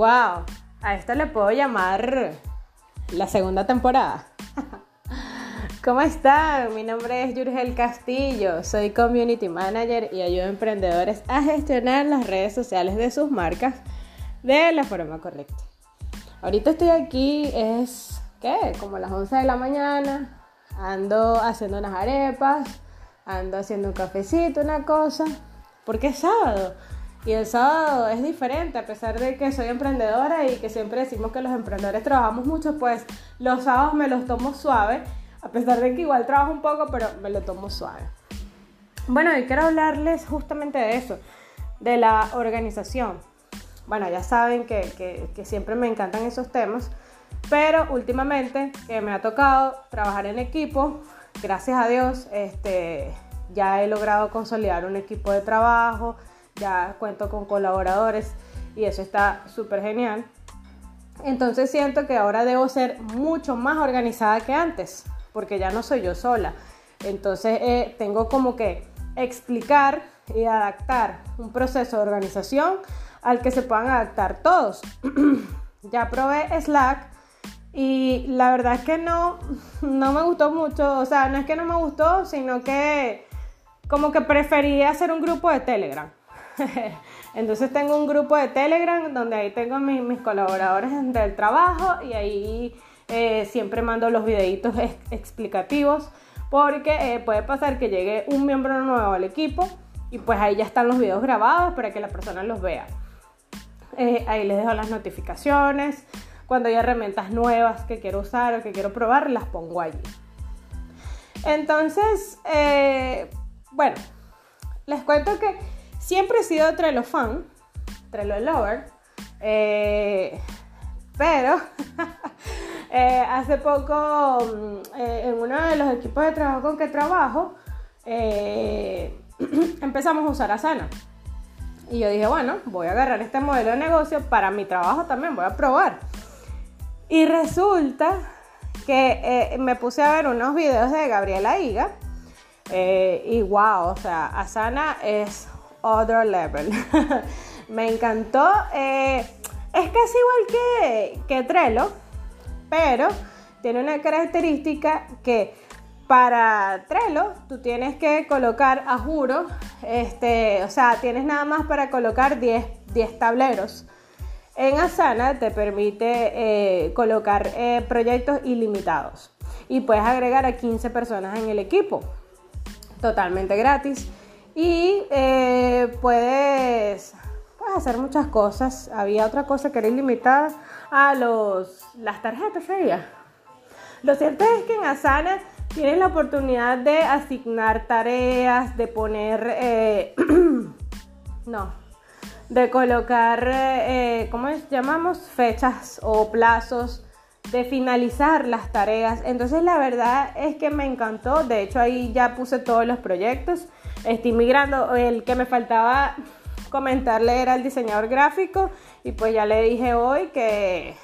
Wow, a esto le puedo llamar la segunda temporada. ¿Cómo están? Mi nombre es Yurgel Castillo, soy Community Manager y ayudo a emprendedores a gestionar las redes sociales de sus marcas de la forma correcta. Ahorita estoy aquí, es, ¿qué? Como las 11 de la mañana, ando haciendo unas arepas, ando haciendo un cafecito, una cosa, porque es sábado. Y el sábado es diferente, a pesar de que soy emprendedora y que siempre decimos que los emprendedores trabajamos mucho, pues los sábados me los tomo suave, a pesar de que igual trabajo un poco, pero me lo tomo suave. Bueno, y quiero hablarles justamente de eso, de la organización. Bueno, ya saben que, que, siempre me encantan esos temas, pero últimamente que me ha tocado trabajar en equipo, gracias a Dios, este, ya he logrado consolidar un equipo de trabajo, ya cuento con colaboradores y eso está súper genial. Entonces siento que ahora debo ser mucho más organizada que antes, porque ya no soy yo sola. Entonces eh, tengo como que explicar y adaptar un proceso de organización al que se puedan adaptar todos. ya probé Slack y la verdad es que no, no me gustó mucho, o sea, no es que no me gustó, sino que como que prefería hacer un grupo de Telegram. Entonces tengo un grupo de Telegram donde ahí tengo mis, mis colaboradores del trabajo y ahí eh, siempre mando los videitos explicativos porque eh, puede pasar que llegue un miembro nuevo al equipo y pues ahí ya están los videos grabados para que la persona los vea. Eh, ahí les dejo las notificaciones. Cuando hay herramientas nuevas que quiero usar o que quiero probar, las pongo allí. Entonces, bueno, les cuento que Siempre he sido Trello fan, Trello lover, eh, pero eh, hace poco mm, eh, en uno de los equipos de trabajo con que trabajo empezamos a usar Asana. Y yo dije, bueno, voy a agarrar este modelo de negocio para mi trabajo también, voy a probar. Y resulta que me puse a ver unos videos de Gabriela Higa. y wow, o sea, Asana es other level. me encantó. Eh, es casi igual que, que Trello, pero tiene una característica que para Trello tú tienes que colocar a juro, este, o sea, tienes nada más para colocar 10, 10 tableros. En Asana te permite eh, colocar eh, proyectos ilimitados y puedes agregar a 15 personas en el equipo, totalmente gratis. Y eh, puedes, hacer muchas cosas. Había otra cosa que era ilimitada a los, las tarjetas, ¿sabía? Lo cierto es que en Asana tienes la oportunidad de asignar tareas, de poner, eh, no, de colocar, eh, ¿cómo llamamos? Fechas o plazos, de finalizar las tareas. Entonces la verdad es que me encantó. De hecho ahí ya puse todos los proyectos estoy migrando. El que me faltaba comentarle era el diseñador gráfico y pues ya le dije hoy que,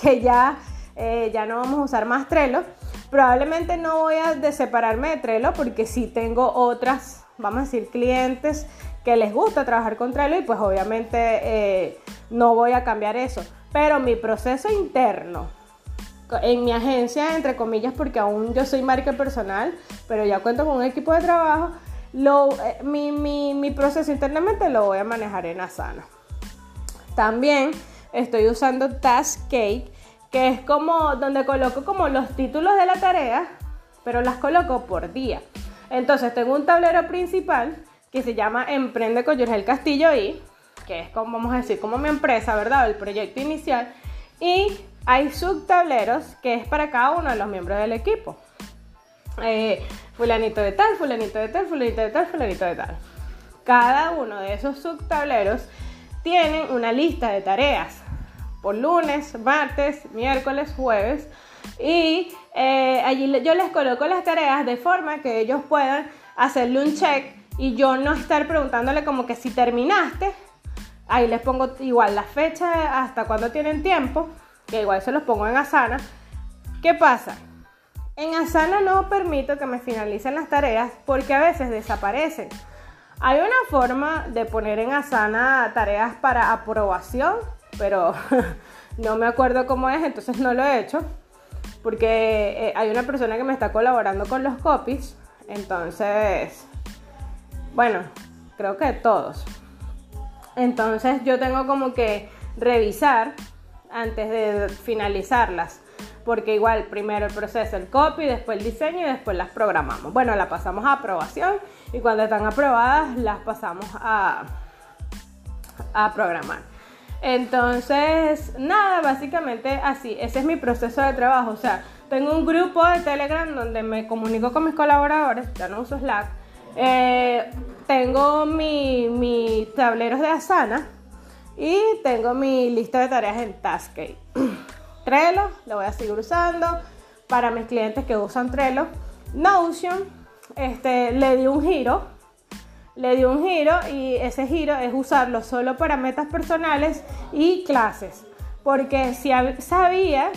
que ya, eh, ya no vamos a usar más Trello. Probablemente no voy a separarme de Trello porque sí tengo otras, vamos a decir, clientes que les gusta trabajar con Trello y pues obviamente eh, no voy a cambiar eso. Pero mi proceso interno en mi agencia, entre comillas, porque aún yo soy marca personal, pero ya cuento con un equipo de trabajo, lo, eh, mi, mi, proceso internamente lo voy a manejar en Asana. También estoy usando Taskcake, que es como donde coloco como los títulos de la tarea, pero las coloco por día. Entonces tengo un tablero principal que se llama Emprende con Jorge Castillo y que es como vamos a decir como mi empresa, ¿verdad? El proyecto inicial. Y hay subtableros que es para cada uno de los miembros del equipo. Eh, fulanito de tal, fulanito de tal, fulanito de tal, fulanito de tal. Cada uno de esos subtableros tienen una lista de tareas por lunes, martes, miércoles, jueves y eh, allí yo les coloco las tareas de forma que ellos puedan hacerle un check y yo no estar preguntándole como que si terminaste, ahí les pongo igual la fecha hasta cuando tienen tiempo, que igual se los pongo en Asana. ¿Qué pasa? En Asana no permito que me finalicen las tareas porque a veces desaparecen. Hay una forma de poner en Asana tareas para aprobación pero no me acuerdo cómo es, entonces no lo he hecho. Porque eh, hay una persona que me está colaborando con los copies. Entonces, bueno, creo que todos. Entonces yo tengo como que revisar antes de finalizarlas. Porque igual primero el proceso, el copy, después el diseño y después las programamos. Bueno, las pasamos a aprobación y cuando están aprobadas las pasamos a, a programar. Entonces, nada, básicamente así, ese es mi proceso de trabajo. O sea, tengo un grupo de Telegram donde me comunico con mis colaboradores, ya no uso Slack. Eh, tengo mis mi tableros de Asana y tengo mi lista de tareas en Taskade. Trello, lo voy a seguir usando para mis clientes que usan Trello. Notion, este, le di un giro le dio un giro y ese giro es usarlo solo para metas personales y clases. Porque si sabía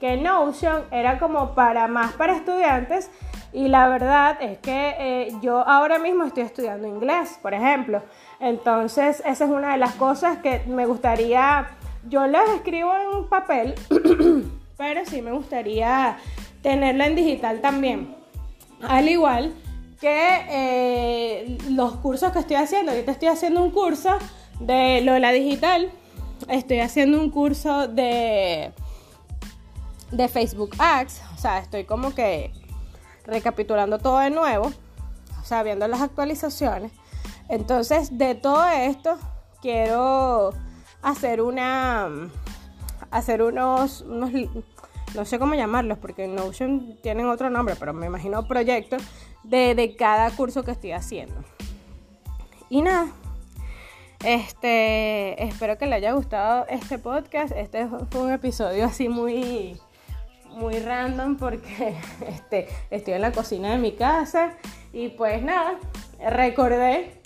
que Notion era como para más para estudiantes y la verdad es que eh, yo ahora mismo estoy estudiando inglés, por ejemplo. Entonces esa es una de las cosas que me gustaría, yo las escribo en papel, pero sí me gustaría tenerla en digital también. Al igual que eh, los cursos que estoy haciendo, ahorita estoy haciendo un curso de Lola Digital, estoy haciendo un curso de, de Facebook Ads, o sea, estoy como que recapitulando todo de nuevo, o sea, viendo las actualizaciones. Entonces, de todo esto, quiero hacer una, hacer unos, no sé cómo llamarlos, porque en Notion tienen otro nombre, pero me imagino proyectos de, cada curso que estoy haciendo. Y nada, este, espero que le haya gustado este podcast. Este fue un episodio así muy, muy random porque este, estoy en la cocina de mi casa y pues nada, recordé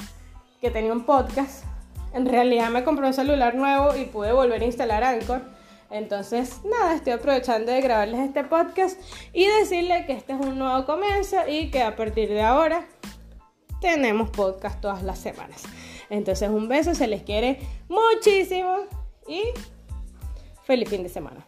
que tenía un podcast. En realidad me compré un celular nuevo y pude volver a instalar Anchor entonces, nada, estoy aprovechando de grabarles este podcast y decirle que este es un nuevo comienzo y que a partir de ahora tenemos podcast todas las semanas. Entonces, un beso, se les quiere muchísimo y feliz fin de semana.